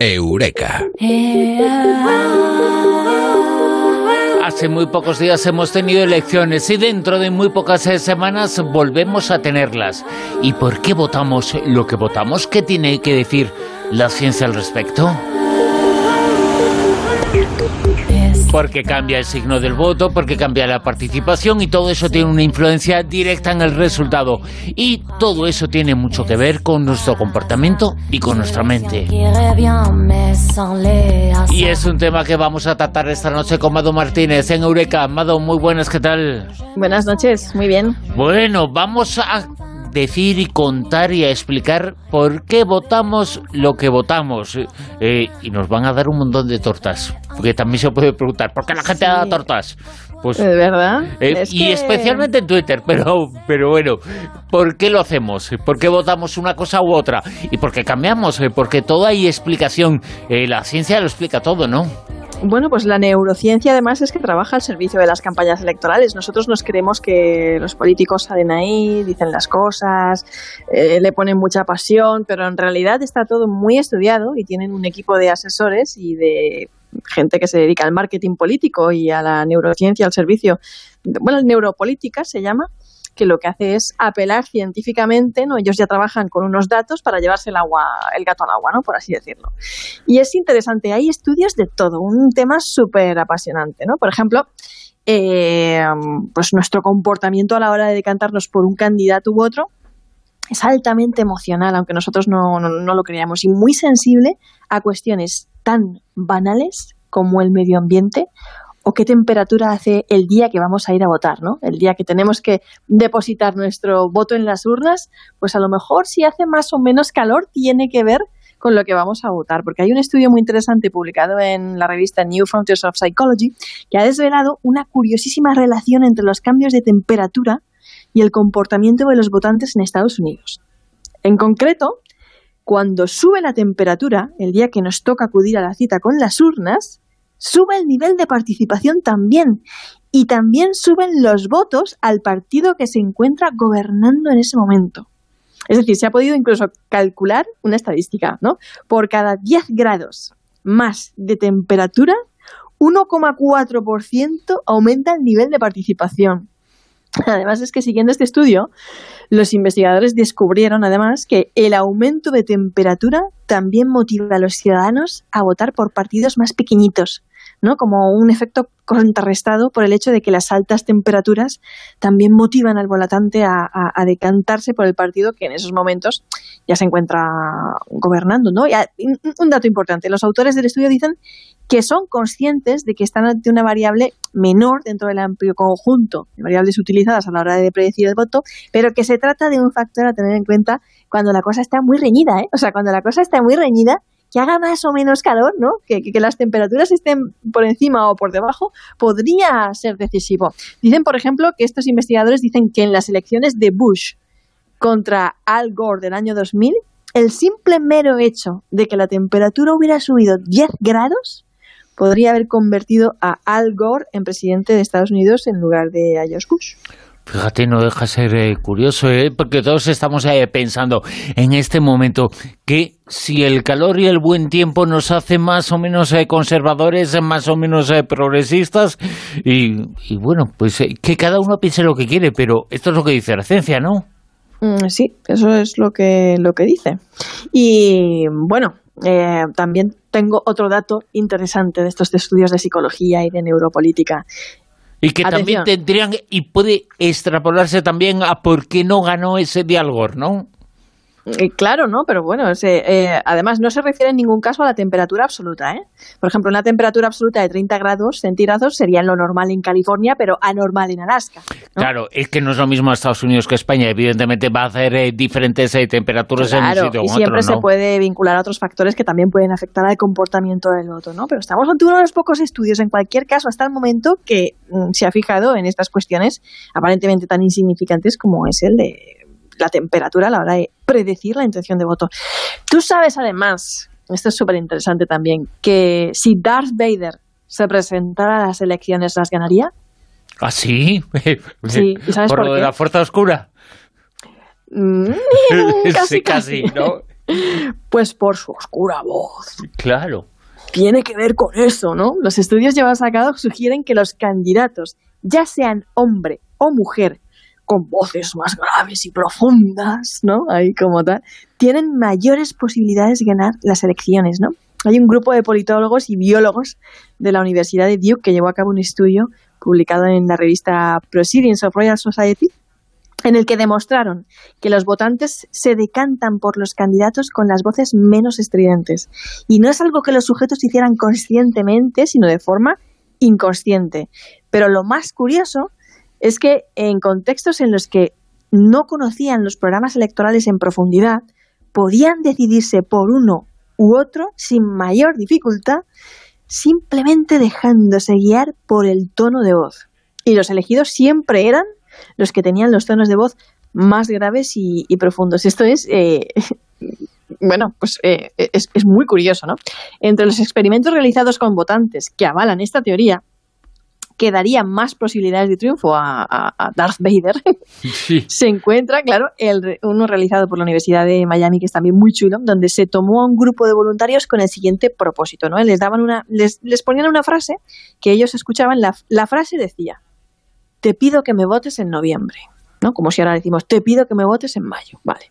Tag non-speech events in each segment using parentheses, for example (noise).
Eureka. Hace muy pocos días hemos tenido elecciones y dentro de muy pocas semanas volvemos a tenerlas. ¿Y por qué votamos lo que votamos? ¿Qué tiene que decir la ciencia al respecto? Porque cambia el signo del voto, porque cambia la participación y todo eso tiene una influencia directa en el resultado. Y todo eso tiene mucho que ver con nuestro comportamiento y con nuestra mente. Y es un tema que vamos a tratar esta noche con Mado Martínez en Eureka. Mado, muy buenas, ¿qué tal? Buenas noches, muy bien. Bueno, vamos a decir y contar y a explicar por qué votamos lo que votamos. Eh, y nos van a dar un montón de tortas. Porque también se puede preguntar, ¿por qué la gente da tortas? Pues, ¿De verdad? Eh, y especialmente en Twitter, pero, pero bueno, ¿por qué lo hacemos? ¿Por qué votamos una cosa u otra? ¿Y por qué cambiamos? Eh, porque todo hay explicación. la ciencia lo explica todo, ¿no? Bueno, pues la neurociencia además es que trabaja al servicio de las campañas electorales. Nosotros nos creemos que los políticos salen ahí, dicen las cosas, eh, le ponen mucha pasión, pero en realidad está todo muy estudiado y tienen un equipo de asesores y de gente que se dedica al marketing político y a la neurociencia al servicio. Bueno, neuropolítica se llama que lo que hace es apelar científicamente, ¿no? Ellos ya trabajan con unos datos para llevarse el agua, el gato al agua, ¿no? Por así decirlo. Y es interesante, hay estudios de todo, un tema súper apasionante, ¿no? Por ejemplo, eh, pues nuestro comportamiento a la hora de decantarnos por un candidato u otro es altamente emocional, aunque nosotros no, no lo creamos, y muy sensible a cuestiones tan banales como el medio ambiente o qué temperatura hace el día que vamos a ir a votar, ¿no? El día que tenemos que depositar nuestro voto en las urnas, pues a lo mejor si hace más o menos calor tiene que ver con lo que vamos a votar, porque hay un estudio muy interesante publicado en la revista New Frontiers of Psychology que ha desvelado una curiosísima relación entre los cambios de temperatura y el comportamiento de los votantes en Estados Unidos. En concreto, cuando sube la temperatura, el día que nos toca acudir a la cita con las urnas, sube el nivel de participación también y también suben los votos al partido que se encuentra gobernando en ese momento. Es decir, se ha podido incluso calcular una estadística, ¿no? Por cada 10 grados más de temperatura, 1,4% aumenta el nivel de participación. Además es que siguiendo este estudio, los investigadores descubrieron además que el aumento de temperatura también motiva a los ciudadanos a votar por partidos más pequeñitos, ¿no? Como un efecto contrarrestado por el hecho de que las altas temperaturas también motivan al volatante a, decantarse por el partido que en esos momentos ya se encuentra gobernando, ¿no? un dato importante, los autores del estudio dicen que son conscientes de que están ante una variable menor dentro del amplio conjunto de variables utilizadas a la hora de predecir el voto, pero que se trata de un factor a tener en cuenta cuando la cosa está muy reñida, ¿eh? O sea, cuando la cosa está muy reñida, que haga más o menos calor, ¿no? Que, que, las temperaturas estén por encima o por debajo, podría ser decisivo. Dicen, por ejemplo, que estos investigadores dicen que en las elecciones de Bush contra Al Gore del año 2000, el simple mero hecho de que la temperatura hubiera subido 10 grados podría haber convertido a Al Gore en presidente de Estados Unidos en lugar de a George Bush. Fíjate, no deja ser eh, curioso, ¿eh? porque todos estamos eh, pensando en este momento que si el calor y el buen tiempo nos hace más o menos eh, conservadores, más o menos progresistas, y, bueno, pues que cada uno piense lo que quiere, pero esto es lo que dice la ciencia, ¿no? Mm, sí, eso es lo que, lo que dice. Y bueno, también tengo otro dato interesante de estos estudios de psicología y de neuropolítica. Y que también tendrían, y puede extrapolarse también a por qué no ganó ese diálogo, ¿no? Eh, claro, ¿no? Pero bueno, eh, además no se refiere en ningún caso a la temperatura absoluta, ¿eh? Por ejemplo, una temperatura absoluta de 30 grados centígrados sería lo normal en California, pero anormal en Alaska. Claro, es que no es lo mismo Estados Unidos que España. Evidentemente va a hacer eh, diferentes temperaturas en un sitio y siempre se puede vincular a otros factores que también pueden afectar al comportamiento del voto, ¿no? Pero estamos ante uno de los pocos estudios, en cualquier caso, hasta el momento, que mm, se ha fijado en estas cuestiones aparentemente tan insignificantes como es el de la temperatura a la hora de predecir la intención de voto. Tú sabes además, esto es súper interesante también, que si Darth Vader se presentara a las elecciones, ¿las ganaría? ¿Ah, sí? (laughs) Sí, sabes por, lo de la fuerza oscura? Mm, (laughs) casi, casi, ¿no? Pues por su oscura voz. Claro. Tiene que ver con eso, ¿no? Los estudios llevados a cabo sugieren que los candidatos, ya sean hombre o mujer, con voces más graves y profundas, ¿no? Ahí como tal, tienen mayores posibilidades de ganar las elecciones, ¿no? Hay un grupo de politólogos y biólogos de la Universidad de Duke que llevó a cabo un estudio publicado en la revista Proceedings of Royal Society en el que demostraron que los votantes se decantan por los candidatos con las voces menos estridentes. Y no es algo que los sujetos hicieran conscientemente, sino de forma inconsciente. Pero lo más curioso es que en contextos en los que no conocían los programas electorales en profundidad, podían decidirse por uno u otro sin mayor dificultad, simplemente dejándose guiar por el tono de voz. Y los elegidos siempre eran los que tenían los tonos de voz más graves y, profundos. Esto es, eh, (laughs) bueno, pues eh, es, es, muy curioso, ¿no? Entre los experimentos realizados con votantes que avalan esta teoría, que daría más posibilidades de triunfo a, Darth Vader, (laughs) se encuentra, claro, el, uno realizado por la Universidad de Miami, que es también muy chulo, donde se tomó a un grupo de voluntarios con el siguiente propósito, ¿no? Les daban una, les, les ponían una frase que ellos escuchaban, la, la frase decía, te pido que me votes en noviembre, ¿no? Como si ahora decimos, te pido que me votes en mayo, vale.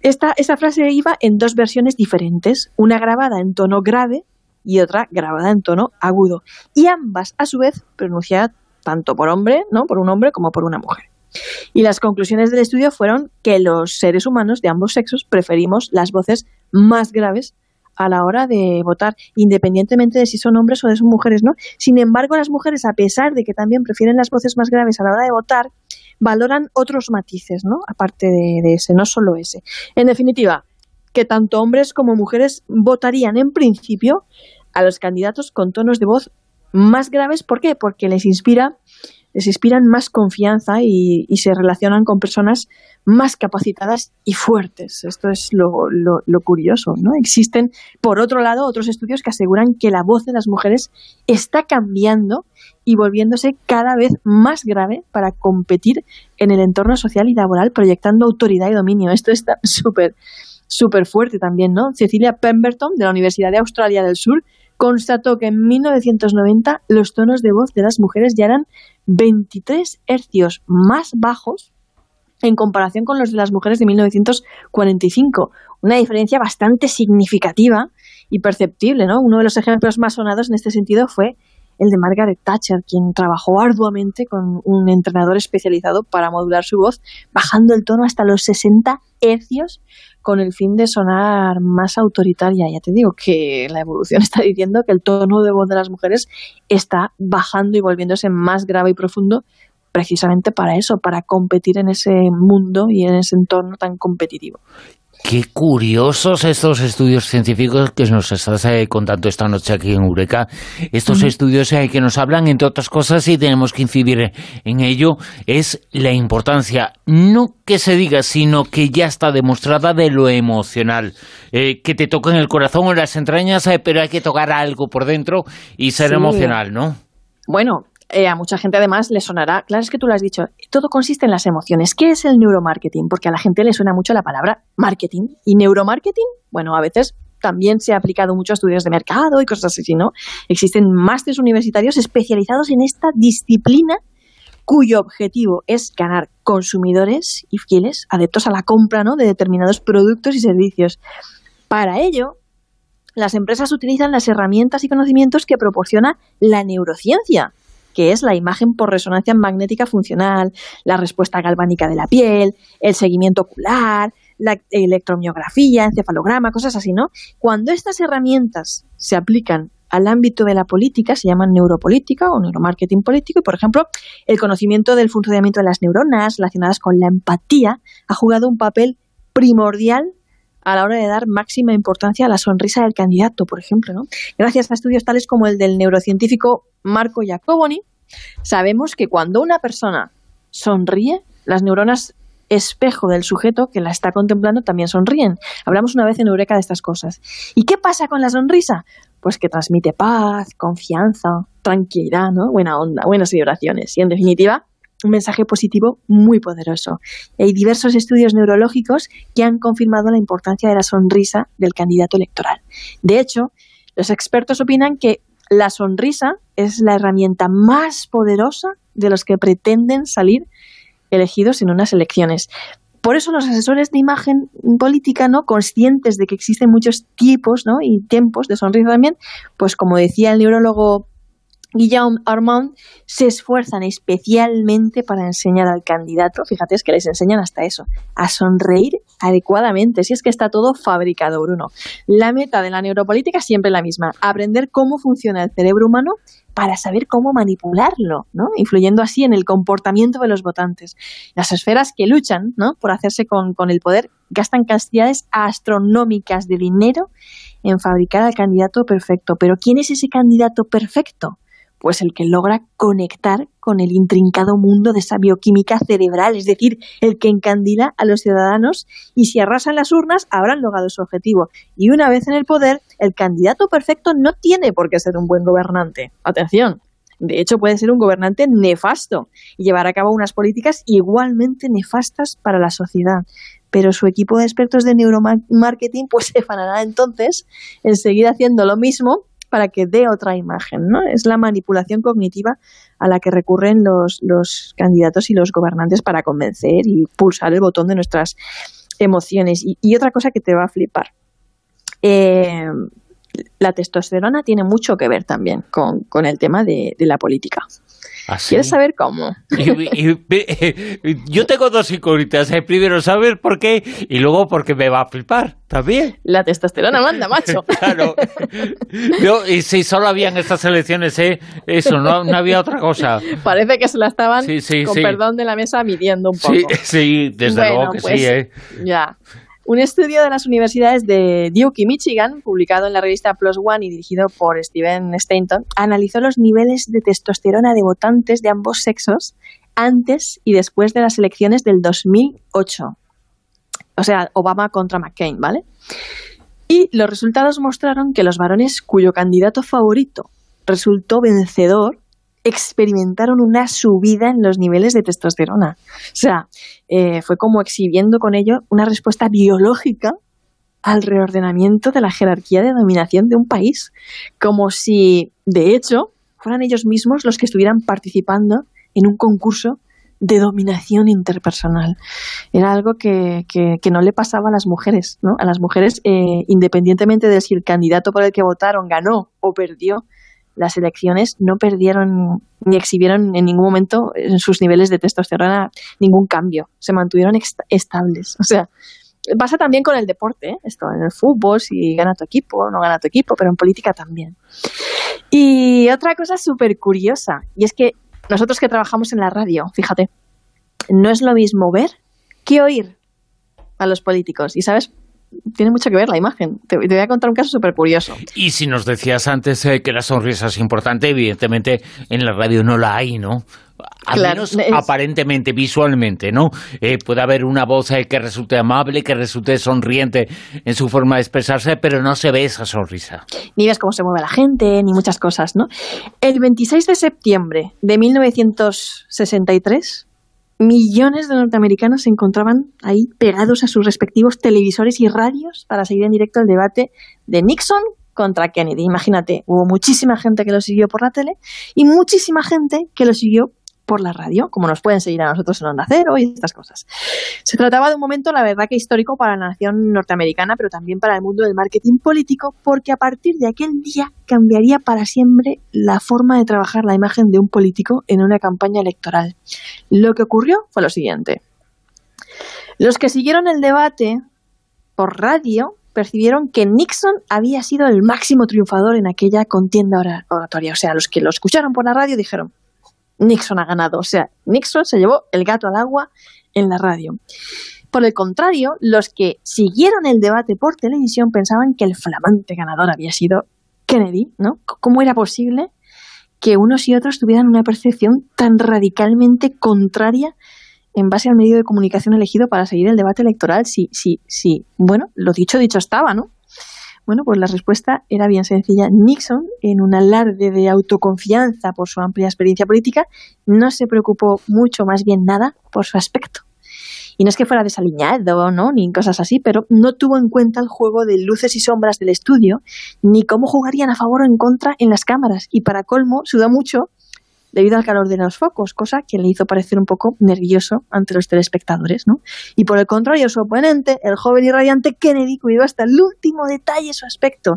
Esta, esta frase iba en dos versiones diferentes, una grabada en tono grave y otra grabada en tono agudo, y ambas a su vez pronunciadas tanto por hombre, ¿no? por un hombre como por una mujer. Y las conclusiones del estudio fueron que los seres humanos de ambos sexos preferimos las voces más graves a la hora de votar, independientemente de si son hombres o de son mujeres, ¿no? Sin embargo, las mujeres, a pesar de que también prefieren las voces más graves a la hora de votar, valoran otros matices, ¿no? Aparte de, de ese, no solo ese. En definitiva, que tanto hombres como mujeres votarían en principio a los candidatos con tonos de voz más graves. ¿Por qué? Porque les inspira les inspiran más confianza y, se relacionan con personas más capacitadas y fuertes. Esto es lo, lo, curioso, ¿no? Existen, por otro lado, otros estudios que aseguran que la voz de las mujeres está cambiando y volviéndose cada vez más grave para competir en el entorno social y laboral, proyectando autoridad y dominio. Esto está súper, súper fuerte también, ¿no? Cecilia Pemberton, de la Universidad de Australia del Sur, constató que en 1990 los tonos de voz de las mujeres ya eran 23 hercios más bajos en comparación con los de las mujeres de 1945. Una diferencia bastante significativa y perceptible, ¿no? Uno de los ejemplos más sonados en este sentido fue el de Margaret Thatcher, quien trabajó arduamente con un entrenador especializado para modular su voz, bajando el tono hasta los 60 hercios con el fin de sonar más autoritaria. Ya te digo que la evolución (laughs) está diciendo que el tono de voz de las mujeres está bajando y volviéndose más grave y profundo precisamente para eso, para competir en ese mundo y en ese entorno tan competitivo. Qué curiosos estos estudios científicos que nos estás eh, contando esta noche aquí en Eureka. Estos estudios eh, que nos hablan, entre otras cosas, y tenemos que incidir en ello, es la importancia, no que se diga, sino que ya está demostrada de lo emocional. Eh, que te toca en el corazón o en las entrañas, pero hay que tocar algo por dentro y ser emocional, ¿no? Bueno, eh, a mucha gente además le sonará, claro, es que tú lo has dicho, todo consiste en las emociones. ¿Qué es el neuromarketing? Porque a la gente le suena mucho la palabra marketing. ¿Y neuromarketing? Bueno, a veces también se ha aplicado mucho a estudios de mercado y cosas así, ¿no? Existen másteres universitarios especializados en esta disciplina cuyo objetivo es ganar consumidores y fieles adeptos a la compra ¿no? de determinados productos y servicios. Para ello, las empresas utilizan las herramientas y conocimientos que proporciona la neurociencia, que es la imagen por resonancia magnética funcional, la respuesta galvánica de la piel, el seguimiento ocular, la electromiografía, encefalograma, cosas así, ¿no? Cuando estas herramientas se aplican al ámbito de la política, se llaman neuropolítica o neuromarketing político, y por ejemplo, el conocimiento del funcionamiento de las neuronas relacionadas con la empatía ha jugado un papel primordial a la hora de dar máxima importancia a la sonrisa del candidato, por ejemplo. ¿no? Gracias a estudios tales como el del neurocientífico Marco Jacoboni, sabemos que cuando una persona sonríe, las neuronas espejo del sujeto que la está contemplando también sonríen. Hablamos una vez en Eureka de estas cosas. ¿Y qué pasa con la sonrisa? Pues que transmite paz, confianza, tranquilidad, ¿no? buena onda, buenas vibraciones. Y en definitiva, un mensaje positivo muy poderoso. Hay diversos estudios neurológicos que han confirmado la importancia de la sonrisa del candidato electoral. De hecho, los expertos opinan que la sonrisa es la herramienta más poderosa de los que pretenden salir elegidos en unas elecciones. Por eso los asesores de imagen política, ¿no? conscientes de que existen muchos tipos y tiempos de sonrisa también, pues como decía el neurólogo Guillaume Armand se esfuerzan especialmente para enseñar al candidato, fíjate es que les enseñan hasta eso, a sonreír adecuadamente, si es que está todo fabricado, Bruno. La meta de la neuropolítica es siempre la misma, aprender cómo funciona el cerebro humano para saber cómo manipularlo, ¿no? influyendo así en el comportamiento de los votantes. Las esferas que luchan ¿no? por hacerse con, con el poder gastan cantidades astronómicas de dinero en fabricar al candidato perfecto. Pero ¿quién es ese candidato perfecto? Pues el que logra conectar con el intrincado mundo de esa bioquímica cerebral, es decir, el que encandila a los ciudadanos y si arrasan las urnas habrán logrado su objetivo. Y una vez en el poder, el candidato perfecto no tiene por qué ser un buen gobernante. Atención, de hecho, puede ser un gobernante nefasto y llevar a cabo unas políticas igualmente nefastas para la sociedad. Pero su equipo de expertos de neuromarketing pues se fanará entonces en seguir haciendo lo mismo para que dé otra imagen, ¿no? Es la manipulación cognitiva a la que recurren los, los candidatos y los gobernantes para convencer y pulsar el botón de nuestras emociones. Y, otra cosa que te va a flipar. Eh, la testosterona tiene mucho que ver también con, con el tema de, de la política. ¿Ah, ¿Quieres saber cómo? (laughs) yo tengo dos incógnitas. Eh, primero, saber por qué y luego porque me va a flipar también. La testosterona manda, macho. (laughs) claro. y si solo habían estas elecciones, ¿eh? eso, no, no había otra cosa. Parece que se la estaban, con perdón de la mesa, midiendo un poco. Sí, desde luego que sí. Pues, ¿eh? Ya. Un estudio de las universidades de Duke y Michigan, publicado en la revista Plus One y dirigido por Steven Stanton, analizó los niveles de testosterona de votantes de ambos sexos antes y después de las elecciones del 2008. O sea, Obama contra McCain, ¿vale? Y los resultados mostraron que los varones cuyo candidato favorito resultó vencedor experimentaron una subida en los niveles de testosterona. O sea, eh, fue como exhibiendo con ello una respuesta biológica al reordenamiento de la jerarquía de dominación de un país, como si, de hecho, fueran ellos mismos los que estuvieran participando en un concurso de dominación interpersonal. Era algo que, que, no le pasaba a las mujeres, ¿no? A las mujeres, eh, independientemente de si el candidato por el que votaron ganó o perdió, las elecciones no perdieron ni exhibieron en ningún momento en sus niveles de testosterona ningún cambio, se mantuvieron estables. O sea, pasa también con el deporte, ¿eh? esto en el fútbol, si gana tu equipo o no gana tu equipo, pero en política también. Y otra cosa súper curiosa, y es que nosotros que trabajamos en la radio, fíjate, no es lo mismo ver que oír a los políticos. ¿Y sabes tiene mucho que ver la imagen. Te, voy a contar un caso súper curioso. Y si nos decías antes eh, que la sonrisa es importante, evidentemente en la radio no la hay, ¿no? Al menos aparentemente, visualmente, ¿no? Eh, puede haber una voz eh, que resulte amable, que resulte sonriente en su forma de expresarse, pero no se ve esa sonrisa. Ni ves cómo se mueve la gente, ni muchas cosas, ¿no? El 26 de septiembre de 1963 millones de norteamericanos se encontraban ahí pegados a sus respectivos televisores y radios para seguir en directo el debate de Nixon contra Kennedy. Imagínate, hubo muchísima gente que lo siguió por la tele y muchísima gente que lo siguió por la radio, como nos pueden seguir a nosotros en Onda Cero y estas cosas. Se trataba de un momento, la verdad, que histórico para la nación norteamericana, pero también para el mundo del marketing político, porque a partir de aquel día cambiaría para siempre la forma de trabajar la imagen de un político en una campaña electoral. Lo que ocurrió fue lo siguiente. Los que siguieron el debate por radio percibieron que Nixon había sido el máximo triunfador en aquella contienda oratoria. O sea, los que lo escucharon por la radio dijeron, Nixon ha ganado. O sea, Nixon se llevó el gato al agua en la radio. Por el contrario, los que siguieron el debate por televisión pensaban que el flamante ganador había sido Kennedy, ¿no? ¿Cómo era posible que unos y otros tuvieran una percepción tan radicalmente contraria en base al medio de comunicación elegido para seguir el debate electoral? Sí, sí, sí. Bueno, lo dicho, dicho estaba, ¿no? Bueno, pues la respuesta era bien sencilla. Nixon, en un alarde de autoconfianza por su amplia experiencia política, no se preocupó mucho, más bien nada, por su aspecto. Y no es que fuera desaliñado, ¿no? Ni cosas así, pero no tuvo en cuenta el juego de luces y sombras del estudio, ni cómo jugarían a favor o en contra en las cámaras. Y para colmo, sudó mucho debido al calor de los focos, cosa que le hizo parecer un poco nervioso ante los telespectadores, ¿no? Y por el contrario, su oponente, el joven y radiante Kennedy, cuidó hasta el último detalle su aspecto.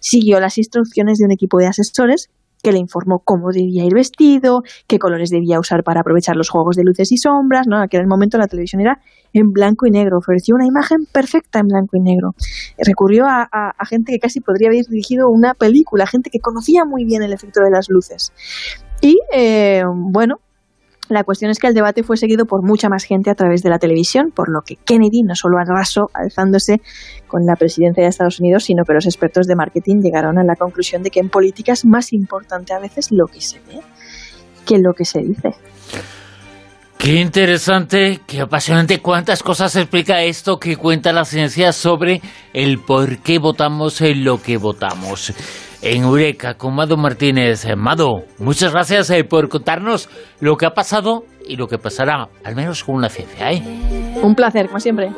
Siguió las instrucciones de un equipo de asesores que le informó cómo debía ir vestido, qué colores debía usar para aprovechar los juegos de luces y sombras, ¿no? Aquel momento la televisión era en blanco y negro, ofreció una imagen perfecta en blanco y negro. Recurrió a, a gente que casi podría haber dirigido una película, gente que conocía muy bien el efecto de las luces. Y eh, bueno, la cuestión es que el debate fue seguido por mucha más gente a través de la televisión, por lo que Kennedy no solo arrasó alzándose con la presidencia de Estados Unidos, sino que los expertos de marketing llegaron a la conclusión de que en política es más importante a veces lo que se ve que lo que se dice. Qué interesante, qué apasionante. ¿Cuántas cosas explica esto que cuenta la ciencia sobre el por qué votamos en lo que votamos? En Eureka con Mado Martínez. Mado, muchas gracias eh, por contarnos lo que ha pasado y lo que pasará, al menos con la ciencia. ¿eh? Un placer, como siempre.